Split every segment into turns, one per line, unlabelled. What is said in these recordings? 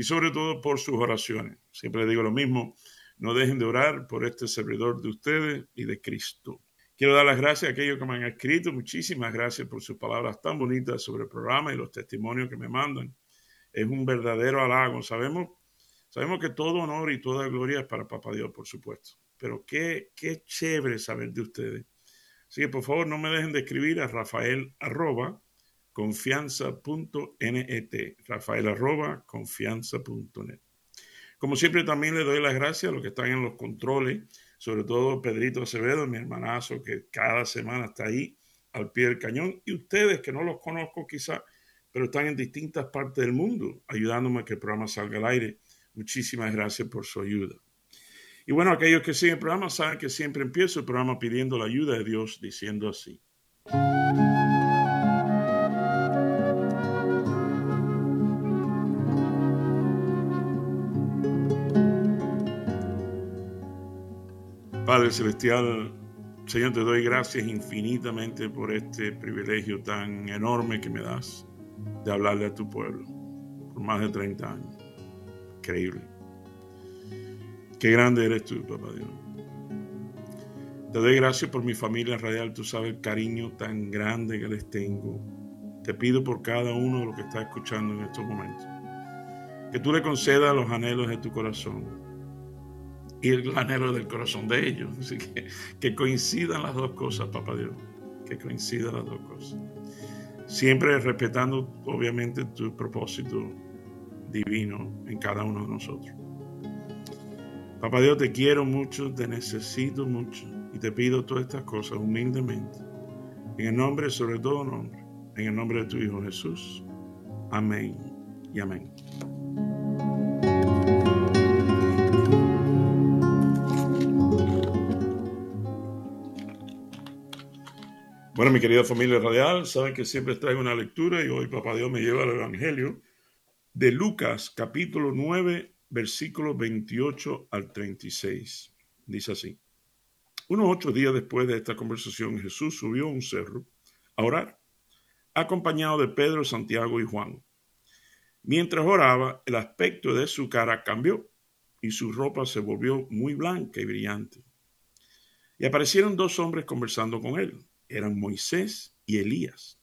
y sobre todo por sus oraciones. Siempre digo lo mismo, no dejen de orar por este servidor de ustedes y de Cristo. Quiero dar las gracias a aquellos que me han escrito. Muchísimas gracias por sus palabras tan bonitas sobre el programa y los testimonios que me mandan. Es un verdadero halago. Sabemos, sabemos que todo honor y toda gloria es para Papá Dios, por supuesto. Pero qué, qué chévere saber de ustedes. Así que por favor no me dejen de escribir a Rafael arroba confianza.net. Rafael arroba confianza.net. Como siempre también le doy las gracias a los que están en los controles, sobre todo Pedrito Acevedo, mi hermanazo, que cada semana está ahí al pie del cañón, y ustedes que no los conozco quizá, pero están en distintas partes del mundo ayudándome a que el programa salga al aire. Muchísimas gracias por su ayuda. Y bueno, aquellos que siguen el programa saben que siempre empiezo el programa pidiendo la ayuda de Dios, diciendo así. Padre Celestial, Señor, te doy gracias infinitamente por este privilegio tan enorme que me das de hablarle a tu pueblo por más de 30 años. Increíble. Qué grande eres tú, papá Dios. Te doy gracias por mi familia radial. Tú sabes el cariño tan grande que les tengo. Te pido por cada uno de los que está escuchando en estos momentos. Que tú le concedas los anhelos de tu corazón y el anhelo del corazón de ellos. Así que que coincidan las dos cosas, papá Dios. Que coincidan las dos cosas. Siempre respetando, obviamente, tu propósito divino en cada uno de nosotros. Papá Dios, te quiero mucho, te necesito mucho y te pido todas estas cosas humildemente. En el nombre, sobre todo nombre, en el nombre de tu Hijo Jesús. Amén y amén. Bueno, mi querida familia radial, saben que siempre traigo una lectura y hoy Papá Dios me lleva al Evangelio de Lucas capítulo 9 versículos 28 al 36. Dice así. Unos ocho días después de esta conversación, Jesús subió a un cerro a orar, acompañado de Pedro, Santiago y Juan. Mientras oraba, el aspecto de su cara cambió y su ropa se volvió muy blanca y brillante. Y aparecieron dos hombres conversando con él eran Moisés y Elías,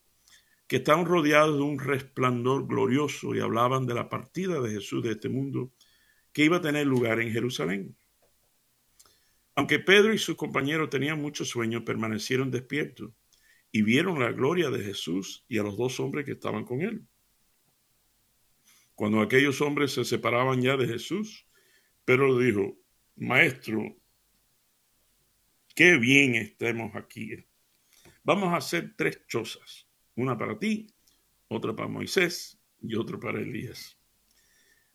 que estaban rodeados de un resplandor glorioso y hablaban de la partida de Jesús de este mundo que iba a tener lugar en Jerusalén. Aunque Pedro y sus compañeros tenían mucho sueño, permanecieron despiertos y vieron la gloria de Jesús y a los dos hombres que estaban con él. Cuando aquellos hombres se separaban ya de Jesús, Pedro dijo, Maestro, qué bien estemos aquí Vamos a hacer tres chozas, una para ti, otra para Moisés y otra para Elías.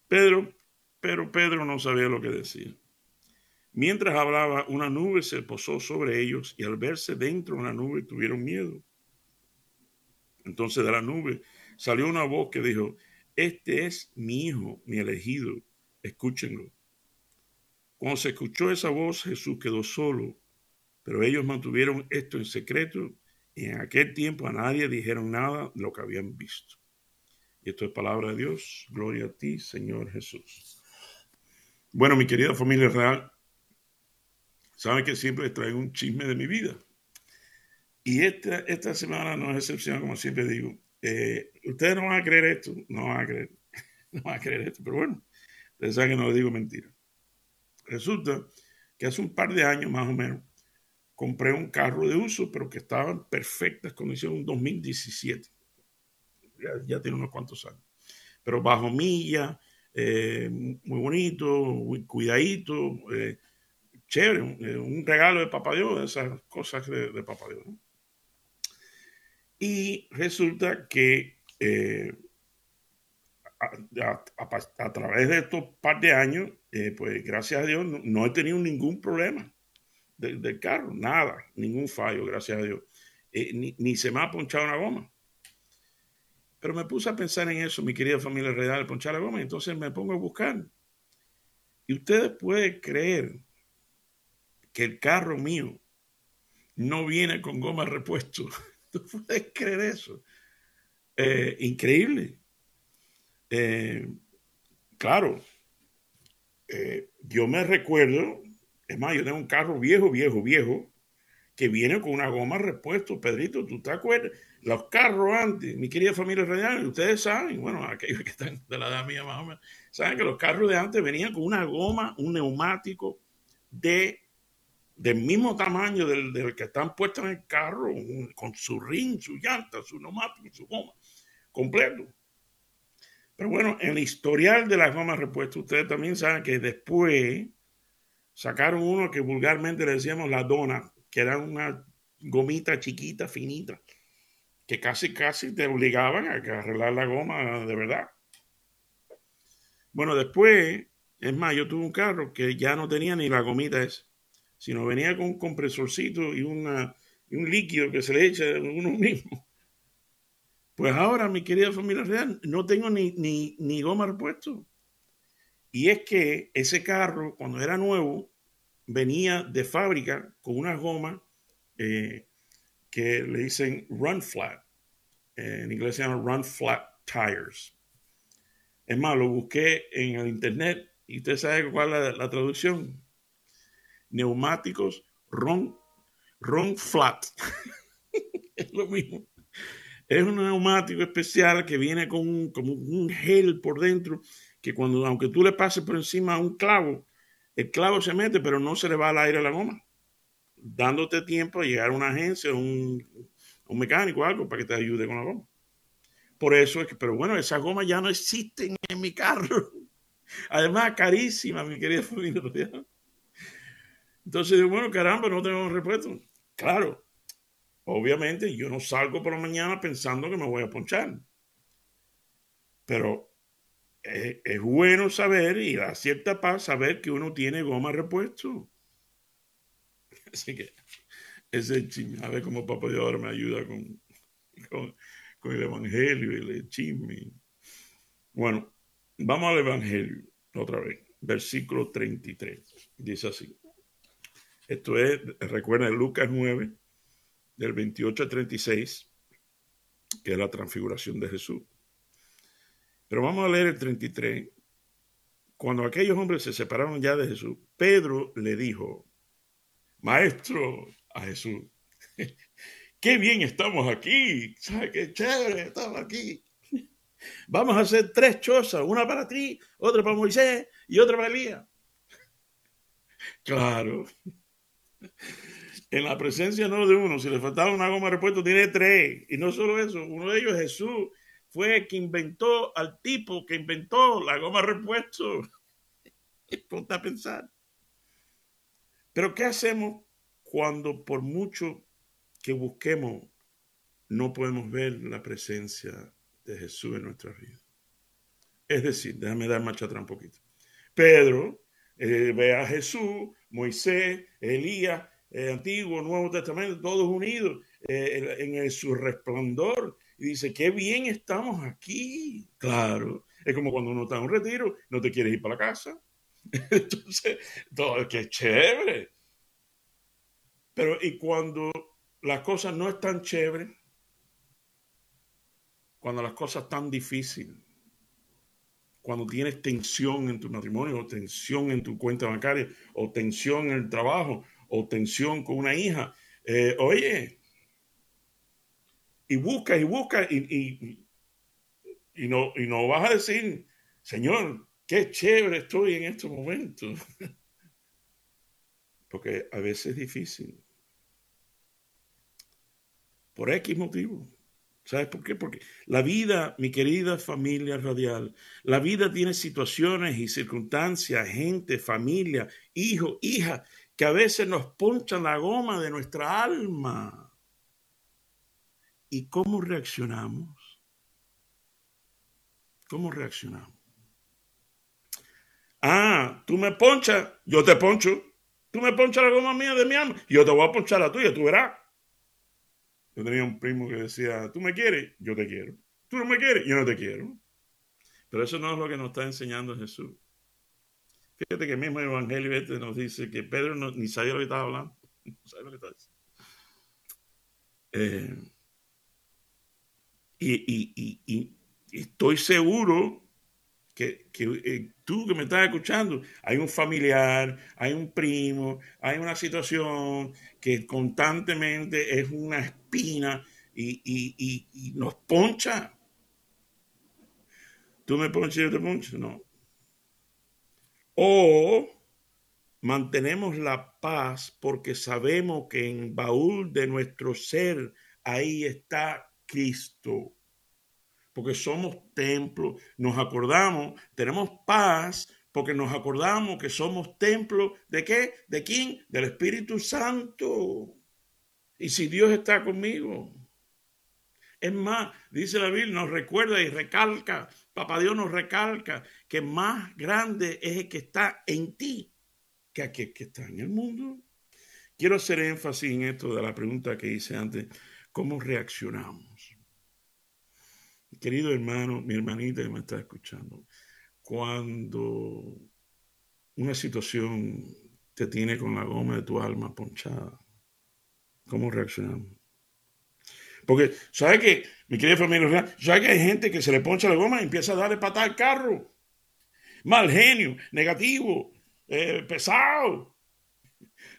Pedro, pero Pedro no sabía lo que decía. Mientras hablaba, una nube se posó sobre ellos y al verse dentro de una nube tuvieron miedo. Entonces de la nube salió una voz que dijo, este es mi hijo, mi elegido, escúchenlo. Cuando se escuchó esa voz, Jesús quedó solo, pero ellos mantuvieron esto en secreto y en aquel tiempo a nadie dijeron nada de lo que habían visto. Y esto es palabra de Dios. Gloria a ti, Señor Jesús. Bueno, mi querida familia real, saben que siempre les traigo un chisme de mi vida. Y esta, esta semana no es excepción, como siempre digo. Eh, ustedes no van a creer esto, no van a creer, no van a creer esto, pero bueno, ustedes saben que no les digo mentira. Resulta que hace un par de años más o menos, compré un carro de uso, pero que estaba en perfectas condiciones, un 2017. Ya, tiene unos cuantos años. Pero bajo milla, eh, muy bonito, muy cuidadito, eh, chévere, eh, un, regalo de Papá Dios, esas cosas de, de Papá Dios. Y resulta que a, través de estos par de años, eh, pues gracias a Dios, no, he tenido ningún problema del carro, nada, ningún fallo, gracias a Dios. Eh, ni, ni, se me ha ponchado una goma. Pero me puse a pensar en eso, mi querida familia real, ponchar la goma, entonces me pongo a buscar. Y ustedes pueden creer que el carro mío no viene con goma repuesto. ¿Tú puedes creer eso? Eh, increíble. Eh, claro, yo me recuerdo, es más, yo tengo un carro viejo, viejo, viejo, que viene con una goma repuesto. Pedrito, ¿tú te acuerdas? Los carros antes, mi querida familia real, ustedes saben, bueno, aquellos que están de la edad mía más o menos, saben que los carros de antes venían con una goma, un neumático de del mismo tamaño del, que están puestos en el carro, con su ring, su llanta, su neumático, su goma, completo. Pero bueno, en el historial de las gomas repuestas, ustedes también saben que después sacaron uno que vulgarmente le decíamos la dona, que era una gomita chiquita, finita, que casi, casi te obligaban a arreglar la goma de verdad. Bueno, después, es más, yo tuve un carro que ya no tenía ni la gomita esa sino venía con un compresorcito y, una, un líquido que se le echa a uno mismo. Pues ahora, mi querida familia real, no tengo ni, ni, ni goma repuesto. Y es que ese carro, cuando era nuevo, venía de fábrica con una goma eh, que le dicen run flat. en inglés se llama run flat tires. Es más, lo busqué en el internet y usted sabe cuál es la traducción neumáticos Ron, Ron Flat. es lo mismo. Es un neumático especial que viene con como un gel por dentro que cuando, aunque tú le pases por encima un clavo, el clavo se mete, pero no se le va al aire la goma, dándote tiempo a llegar a una agencia, un, un mecánico, algo para que te ayude con la goma. Por eso es que, pero bueno, esas gomas ya no existen en mi carro. Además, carísima, mi querida familia. Entonces, bueno, caramba, no tengo repuesto. Claro, obviamente yo no salgo por la mañana pensando que me voy a ponchar. Pero es, bueno saber y da cierta paz saber que uno tiene goma repuesto. Así que ese chisme, a ver cómo Papá de ahora me ayuda con, con, con el Evangelio y el chisme. Bueno, vamos al Evangelio otra vez, versículo 33. Dice así. Esto es, recuerden, Lucas 9, del 28 al 36, que es la transfiguración de Jesús. Pero vamos a leer el 33. Cuando aquellos hombres se separaron ya de Jesús, Pedro le dijo, Maestro, a Jesús, qué bien estamos aquí, ¿sabes qué chévere estamos aquí? Vamos a hacer tres chozas, una para ti, otra para Moisés y otra para Elías. Claro, en la presencia no de uno, si le faltaba una goma de repuesto, tiene tres. Y no solo eso, uno de ellos, Jesús, fue que inventó al tipo que inventó la goma repuesto. Ponte a pensar. Pero ¿qué hacemos cuando por mucho que busquemos no podemos ver la presencia de Jesús en nuestra vida? Es decir, déjame dar marcha atrás un poquito. Pedro eh, ve a Jesús, Moisés, Elías, el Antiguo, Nuevo Testamento, todos unidos eh, en, su resplandor. Dice, qué bien estamos aquí. Claro, es como cuando uno está en un retiro, no te quieres ir para la casa. Entonces, todo, qué chévere. Pero y cuando las cosas no están chéveres, cuando las cosas están difíciles, cuando tienes tensión en tu matrimonio, o tensión en tu cuenta bancaria, o tensión en el trabajo, o tensión con una hija. Eh, oye, y buscas y buscas y, y, no, y no vas a decir, Señor, qué chévere estoy en estos momentos. Porque a veces es difícil. Por X motivo. ¿Sabes por qué? Porque la vida, mi querida familia radial, la vida tiene situaciones y circunstancias, gente, familia, hijo, hija, que a veces nos ponchan la goma de nuestra alma. ¿Y cómo reaccionamos? ¿Cómo reaccionamos? Ah, tú me ponchas, yo te poncho. Tú me ponchas la goma mía de mi alma, yo te voy a ponchar la tuya, tú verás. Yo tenía un primo que decía, tú me quieres, yo te quiero. Tú no me quieres, yo no te quiero. Pero eso no es lo que nos está enseñando Jesús. Fíjate que el mismo Evangelio este nos dice que Pedro ni sabía lo que estaba hablando. No sabe lo que está diciendo. Eh, y, estoy seguro que, eh, tú que me estás escuchando, hay un familiar, hay un primo, hay una situación que constantemente es una espina y, nos poncha. ¿Tú me ponchas y yo te poncho? No. O mantenemos la paz porque sabemos que en baúl de nuestro ser ahí está Cristo. Porque somos templo, nos acordamos, tenemos paz porque nos acordamos que somos templo de qué? ¿De quién? Del Espíritu Santo. Y si Dios está conmigo. Es más, dice la Biblia, nos recuerda y recalca, Papá Dios nos recalca que más grande es el que está en ti que aquel que está en el mundo. Quiero hacer énfasis en esto de la pregunta que hice antes, ¿cómo reaccionamos? Querido hermano, mi hermanita que me está escuchando, cuando una situación te tiene con la goma de tu alma ponchada, ¿cómo reaccionamos? Porque, ¿sabe que, mi querida familia, ¿sabe que hay gente que se le poncha la goma y empieza a darle patada al carro? Mal genio, negativo, eh, pesado.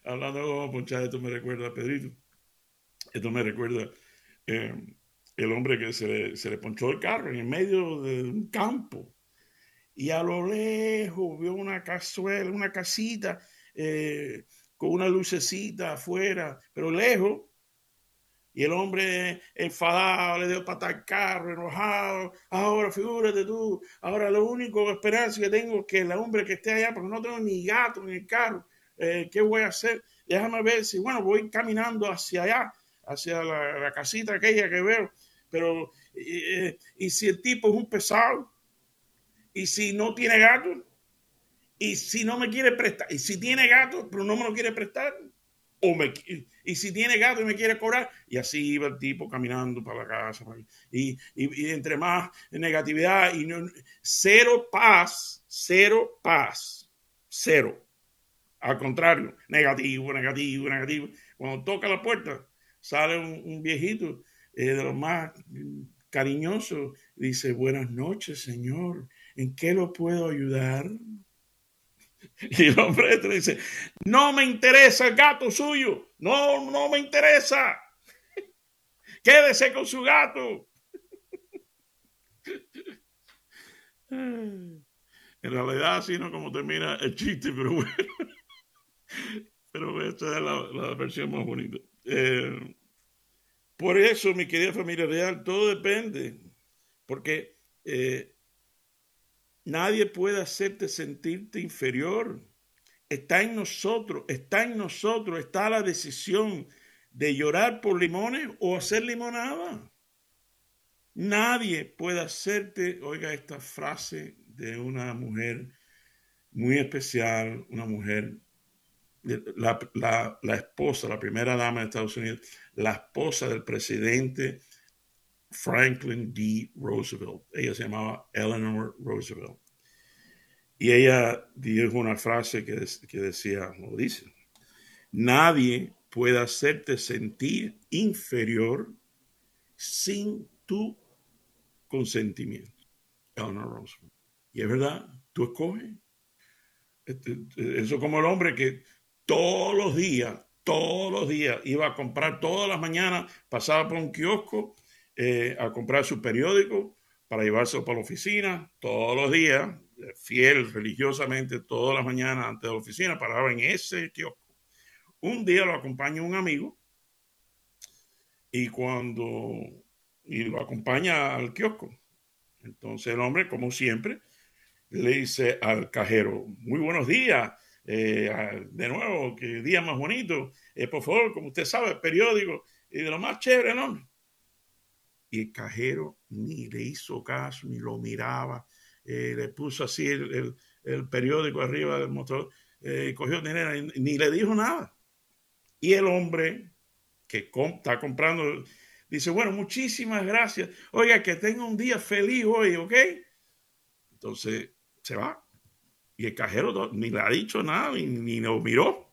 Hablando de goma ponchada, esto me recuerda a Pedrito. Esto me recuerda eh, el hombre que se le, se le ponchó el carro en el medio de un campo. Y a lo lejos vio una cazuela, una casita eh, con una lucecita afuera, pero lejos y el hombre enfadado le dio pata al carro, enojado. Ahora, figúrate tú, ahora lo único esperanza que tengo es que el hombre que esté allá, porque no tengo ni gato en el carro, eh, ¿qué voy a hacer? Déjame ver si, bueno, voy caminando hacia allá, hacia la, casita aquella que veo, pero, y si el tipo es un pesado, y si no tiene gato, y si no me quiere prestar, y si tiene gato, pero no me lo quiere prestar, y si tiene gato y me quiere cobrar, y así iba el tipo caminando para la casa. Y, entre más negatividad y cero paz, cero paz, cero. Al contrario, negativo, negativo, negativo. Cuando toca la puerta, sale un, viejito eh, de los más cariñosos, dice, buenas noches, señor, ¿en qué lo puedo ayudar? Y el hombre este dice, no me interesa el gato suyo, no, no me interesa. Quédese con su gato. En realidad, así no como termina el chiste, pero bueno. Pero esta es la, versión más bonita. Eh, por eso, mi querida familia real, todo depende. Porque eh, Nadie puede hacerte sentirte inferior. Está en nosotros, está en nosotros, está la decisión de llorar por limones o hacer limonada. Nadie puede hacerte, oiga esta frase de una mujer muy especial, una mujer, la, la, esposa, la primera dama de Estados Unidos, la esposa del presidente Franklin D. Roosevelt. Ella se llamaba Eleanor Roosevelt. Y ella dijo una frase que, que decía, como dice, nadie puede hacerte sentir inferior sin tu consentimiento. Eleanor Roosevelt. Y es verdad, tú escoges. Este, eso como el hombre que todos los días, todos los días iba a comprar todas las mañanas, pasaba por un kiosco eh, a comprar su periódico para llevárselo para la oficina todos los días, fiel religiosamente todas las mañanas antes de la oficina, paraba en ese kiosco. Un día lo acompaña un amigo y cuando y lo acompaña al kiosco. Entonces el hombre, como siempre, le dice al cajero, muy buenos días, eh, de nuevo, que día más bonito, eh, por favor, como usted sabe, periódico, y de lo más chévere, ¿no? y el cajero ni le hizo caso, ni lo miraba, eh, le puso así el, periódico arriba del motor, eh, cogió dinero, ni le dijo nada. Y el hombre que está comprando dice, bueno, muchísimas gracias. Oiga, que tenga un día feliz hoy, ¿ok? Entonces se va. Y el cajero ni le ha dicho nada, ni, ni lo miró.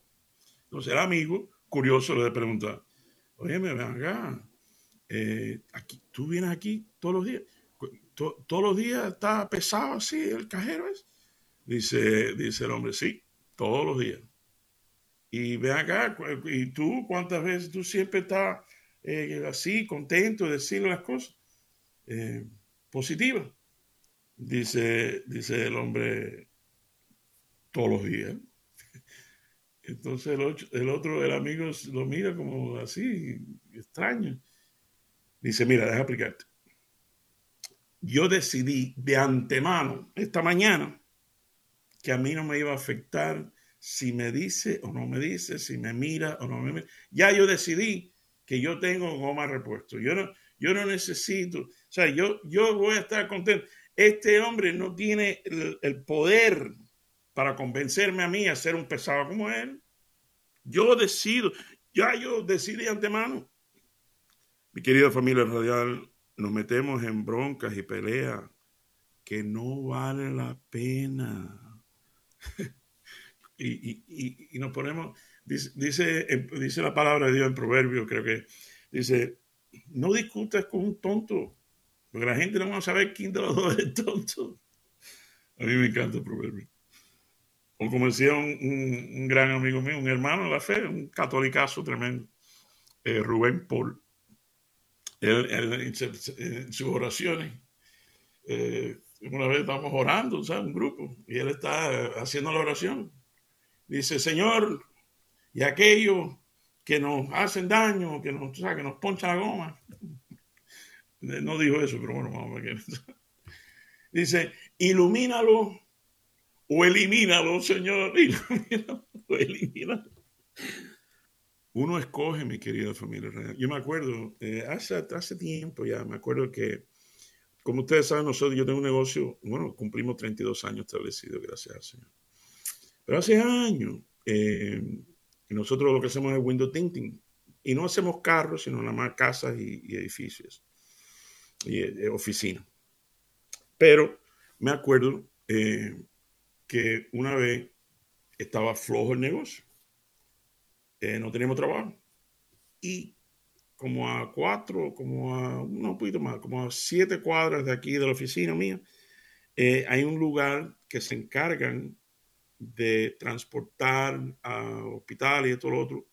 Entonces el amigo, curioso, le pregunta, oye, me ven acá, eh, aquí, tú vienes aquí todos los días, todos los días está pesado así el cajero es. Dice, dice el hombre, sí, todos los días. Y ven acá, y tú cuántas veces tú siempre estás eh, así, contento de decirle las cosas eh, positivas. Dice, dice el hombre, todos los días. Entonces el, otro, el amigo lo mira como así, extraño. Dice, mira, deja explicarte. Yo decidí de antemano esta mañana que a mí no me iba a afectar si me dice o no me dice, si me mira o no me mira. Ya yo decidí que yo tengo goma repuesto. Yo no, yo no necesito, o sea, yo, yo voy a estar contento. Este hombre no tiene el poder para convencerme a mí a ser un pesado como él. Yo decido, ya yo decidí de antemano. Mi querida familia radial, nos metemos en broncas y peleas que no vale la pena. y, nos ponemos, dice, dice, la palabra de Dios en Proverbio, creo que dice, no discutas con un tonto, porque la gente no va a saber quién de los dos es tonto. A mí me encanta el Proverbio. O como decía un, gran amigo mío, un hermano de la fe, un catolicazo tremendo, eh, Rubén Paul él, en sus oraciones. Eh, una vez estamos orando, ¿sabes? Un grupo, y él está haciendo la oración. Dice, Señor, y aquellos que nos hacen daño, que nos, que nos ponchan la goma. No dijo eso, pero bueno, vamos a ver. Dice, ilumínalo o elimínalo, Señor. Ilumínalo o elimínalo. Uno escoge, mi querida familia real. Yo me acuerdo, eh, hace, hace tiempo ya, me acuerdo que, como ustedes saben, nosotros, yo tengo un negocio, bueno, cumplimos 32 años establecido, gracias al Señor. Pero hace años, eh, nosotros lo que hacemos es window tinting. Y no hacemos carros, sino nada más casas y, edificios y eh, oficinas. Pero me acuerdo que una vez estaba flojo el negocio eh, no teníamos trabajo. Y como a cuatro, como a, un poquito más, como a siete cuadras de aquí de la oficina mía, eh, hay un lugar que se encargan de transportar a hospitales y todo lo otro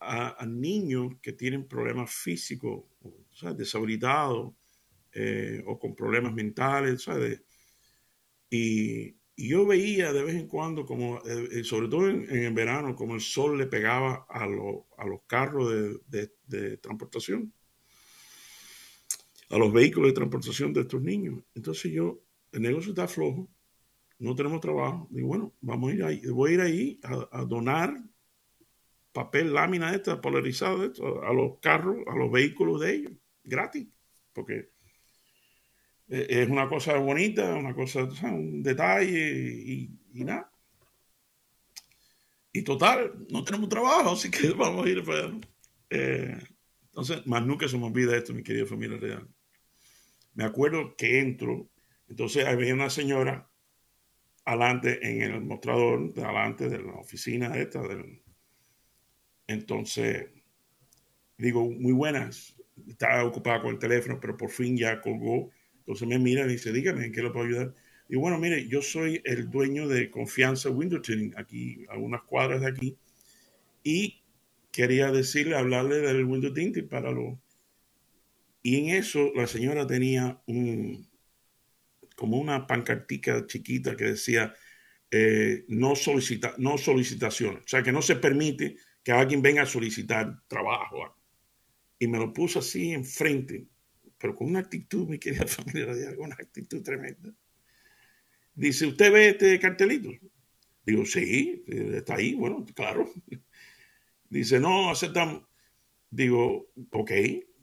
a, niños que tienen problemas físicos, o sea, deshabilitados eh, o con problemas mentales, ¿sabes? Y, y yo veía de vez en cuando, como, eh, eh, sobre todo en, el verano, como el sol le pegaba a, a los carros de, de, transportación, a los vehículos de transportación de estos niños. Entonces yo, el negocio está flojo, no tenemos trabajo. Digo, bueno, vamos a ir ahí, voy a ir ahí a, donar papel, lámina esta, polarizada, a los carros, a los vehículos de ellos, gratis, porque es una cosa bonita, una cosa, un detalle y, nada. Y total, no tenemos trabajo, así que vamos a ir eh, entonces, más nunca se me olvida esto, mi querida familia real. Me acuerdo que entro, entonces había una señora adelante en el mostrador, de adelante de la oficina esta. entonces, digo, muy buenas. Estaba ocupada con el teléfono, pero por fin ya colgó entonces me mira y dice, dígame, ¿en qué le puedo ayudar? Y bueno, mire, yo soy el dueño de Confianza Window Tuning, aquí, a unas cuadras de aquí, y quería decirle, hablarle del Window Tinting para lo... Y en eso la señora tenía un, como una pancartica chiquita que decía, eh, no, solicita, no solicitación, o sea, que no se permite que alguien venga a solicitar trabajo. Y me lo puso así enfrente pero con una actitud, mi querida familia radial, con una actitud tremenda. Dice, ¿usted ve este cartelito? Digo, sí, está ahí, bueno, claro. Dice, no, aceptamos. Digo, ok,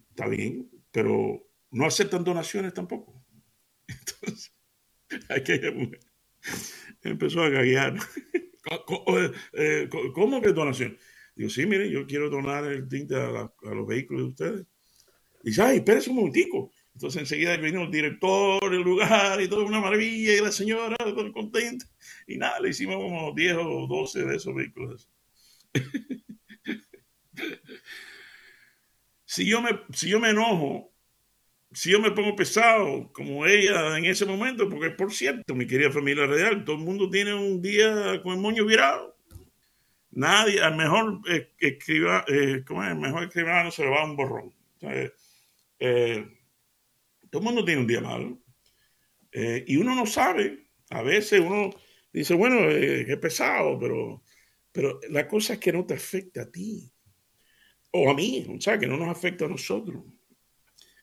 está bien, pero no aceptan donaciones tampoco. Entonces, aquella mujer empezó a gaguear. Eh, ¿Cómo que donación? Digo, sí, mire, yo quiero donar el tinte a, los vehículos de ustedes. Y dice, ay, espérese un momentico. Entonces enseguida vino el director del lugar y todo una maravilla y la señora todo contenta. Y nada, le hicimos como 10 o 12 de esos vehículos. si, yo me, si yo me enojo, si yo me pongo pesado como ella en ese momento, porque por cierto, mi querida familia real, todo el mundo tiene un día con el moño virado. Nadie, al mejor escriba, eh, ¿cómo es? mejor escribano se le va un borrón. Eh, todo el mundo tiene un día malo. Eh, y uno no sabe. A veces uno dice, bueno, eh, es pesado, pero, pero la cosa es que no te afecta a ti. O a mí, o sea, que no nos afecta a nosotros.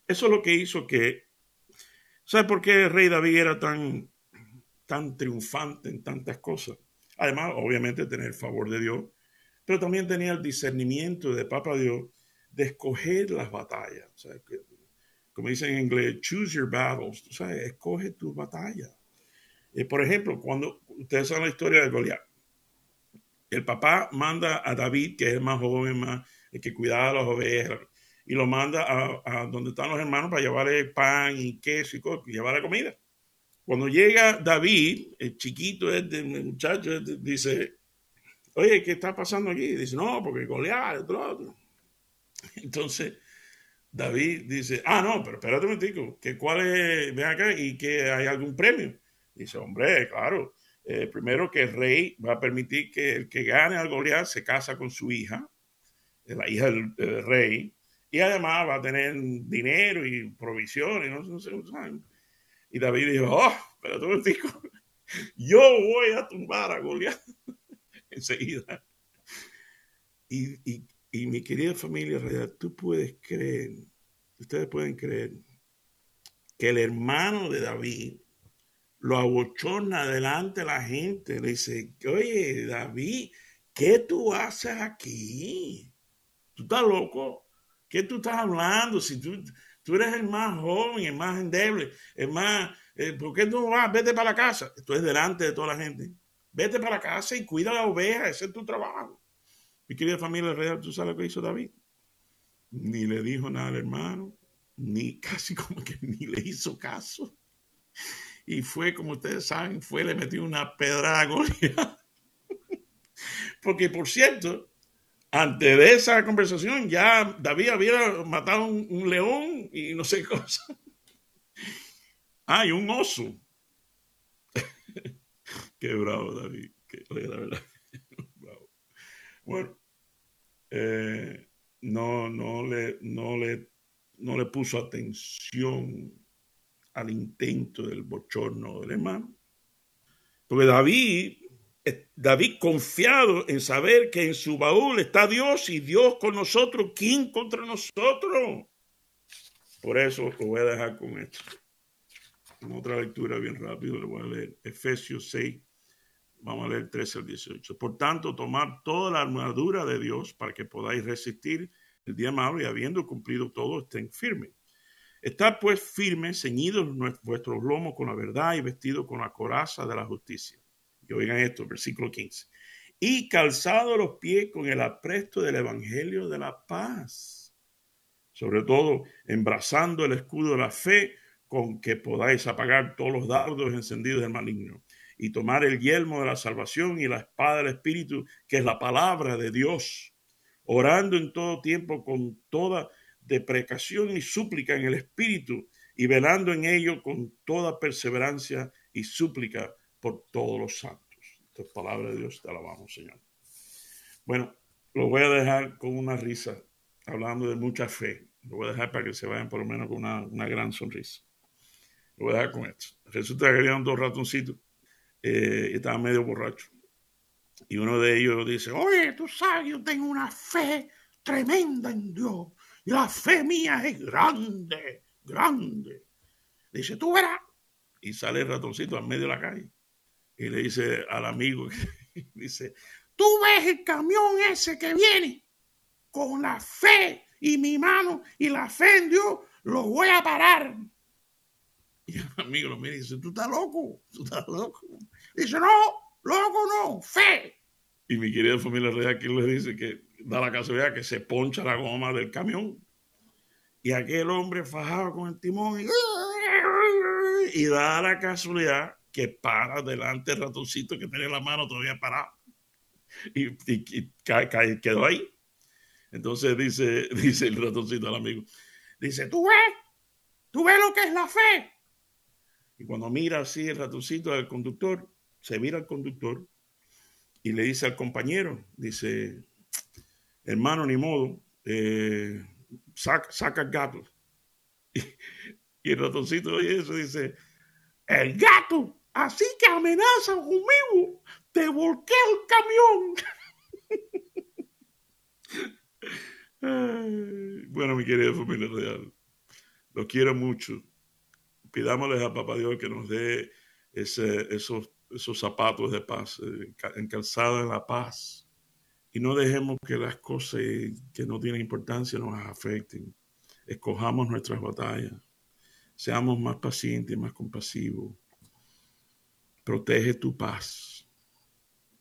Eso es lo que hizo que... ¿Sabes por qué el rey David era tan, tan triunfante en tantas cosas? Además, obviamente, tener el favor de Dios, pero también tenía el discernimiento de Papa Dios de escoger las batallas. Como dicen en inglés, choose your battles. ¿sabes? Escoge tus batallas. Eh, por ejemplo, cuando ustedes saben la historia de Goliat, el papá manda a David, que es el más joven, más, el que cuidaba las ovejas, y lo manda a, donde están los hermanos para llevarle pan y queso y, y llevarle comida. Cuando llega David, el chiquito, este muchacho, dice, oye, ¿qué está pasando aquí? Dice, no, porque Goliat, otro. Entonces, David dice, ah, no, pero espérate un momentico, que cuál es, ven acá y que hay algún premio. Dice, hombre, claro, eh, primero que el rey va a permitir que el que gane al Goliat se casa con su hija, la hija del, rey, y además va a tener dinero y provisiones, no, sé, Y David dijo, oh, espérate un momentico, yo voy a tumbar a Goliat enseguida. Y, y mi querida familia real, tú puedes creer, ustedes pueden creer que el hermano de David lo abochorna delante de la gente. Le dice, oye, David, ¿qué tú haces aquí? ¿Tú estás loco? ¿Qué tú estás hablando? Si tú, tú eres el más joven, el más endeble, el más... Eh, ¿Por qué tú no vas? Vete para la casa. Esto es delante de toda la gente. Vete para la casa y cuida la oveja. Ese es tu trabajo. Mi querida familia real, ¿tú sabes lo que hizo David? Ni le dijo nada al hermano, ni casi como que ni le hizo caso. Y fue, como ustedes saben, fue, le metió una pedrada a Porque, por cierto, antes de esa conversación, ya David había matado un, león y no sé qué cosa. Ah, un oso. qué bravo, David. Qué, la verdad. bravo. Bueno, eh, no, no, le, no, le, no le puso atención al intento del bochorno del hermano. Porque David, David confiado en saber que en su baúl está Dios y Dios con nosotros, ¿quién contra nosotros? Por eso lo voy a dejar con esto. En otra lectura bien rápido le voy a leer Efesios 6, Vamos a leer 13 al 18. Por tanto, tomad toda la armadura de Dios para que podáis resistir el día malo y habiendo cumplido todo, estén firmes. Estad pues firmes, ceñidos vuestros lomos con la verdad y vestidos con la coraza de la justicia. Y oigan esto, versículo 15. Y calzado los pies con el apresto del evangelio de la paz. Sobre todo, embrazando el escudo de la fe con que podáis apagar todos los dardos encendidos del maligno y tomar el yelmo de la salvación y la espada del Espíritu, que es la palabra de Dios, orando en todo tiempo con toda deprecación y súplica en el Espíritu y velando en ello con toda perseverancia y súplica por todos los santos. Esta es palabra de Dios, te alabamos, Señor. Bueno, lo voy a dejar con una risa, hablando de mucha fe. Lo voy a dejar para que se vayan por lo menos con una, una gran sonrisa. Lo voy a dejar con esto. Resulta que habían dos ratoncitos eh, estaba medio borracho. Y uno de ellos dice, oye, tú sabes, yo tengo una fe tremenda en Dios. Y la fe mía es grande, grande. Dice, tú verás. Y sale el ratoncito al medio de la calle. Y le dice al amigo, dice, tú ves el camión ese que viene con la fe y mi mano y la fe en Dios, lo voy a parar. Y el amigo lo mira y dice, tú estás loco, tú estás loco. Dice, no, loco no, fe. Y mi querida familia real aquí le dice que da la casualidad que se poncha la goma del camión. Y aquel hombre fajado con el timón y, y da la casualidad que para delante el ratoncito que tiene la mano todavía parado. Y, y, quedó ahí. Entonces dice, dice el ratoncito al amigo, dice, ¿tú ves? ¿Tú ves lo que es la fe? Y cuando mira así el ratoncito al conductor, se mira al conductor y le dice al compañero, dice, hermano, ni modo, eh, saca, el gato. Y, el ratoncito oye eso dice, el gato, así que amenaza conmigo, te volqué el camión. bueno, mi querida familia real, los quiero mucho. Pidámosles a Papá Dios que nos dé esos zapatos de paz, eh, encalzada en la paz. Y no dejemos que las cosas que no tienen importancia nos afecten. Escojamos nuestras batallas. Seamos más pacientes, más compasivos. Protege tu paz.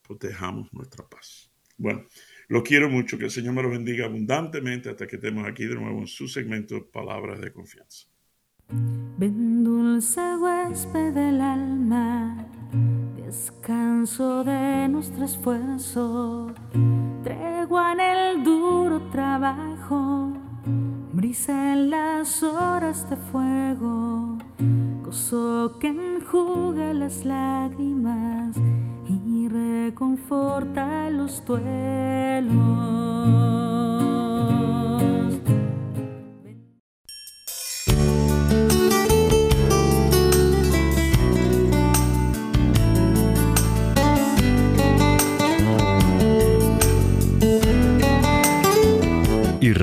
Protejamos nuestra paz. Bueno, lo quiero mucho. Que el Señor me lo bendiga abundantemente hasta que estemos aquí de nuevo en su segmento Palabras de Confianza.
Ven dulce huésped del alma descanso de nuestro esfuerzo, tregua en el duro trabajo, brisa en las horas de fuego, gozo que enjuga las lágrimas y reconforta los duelos.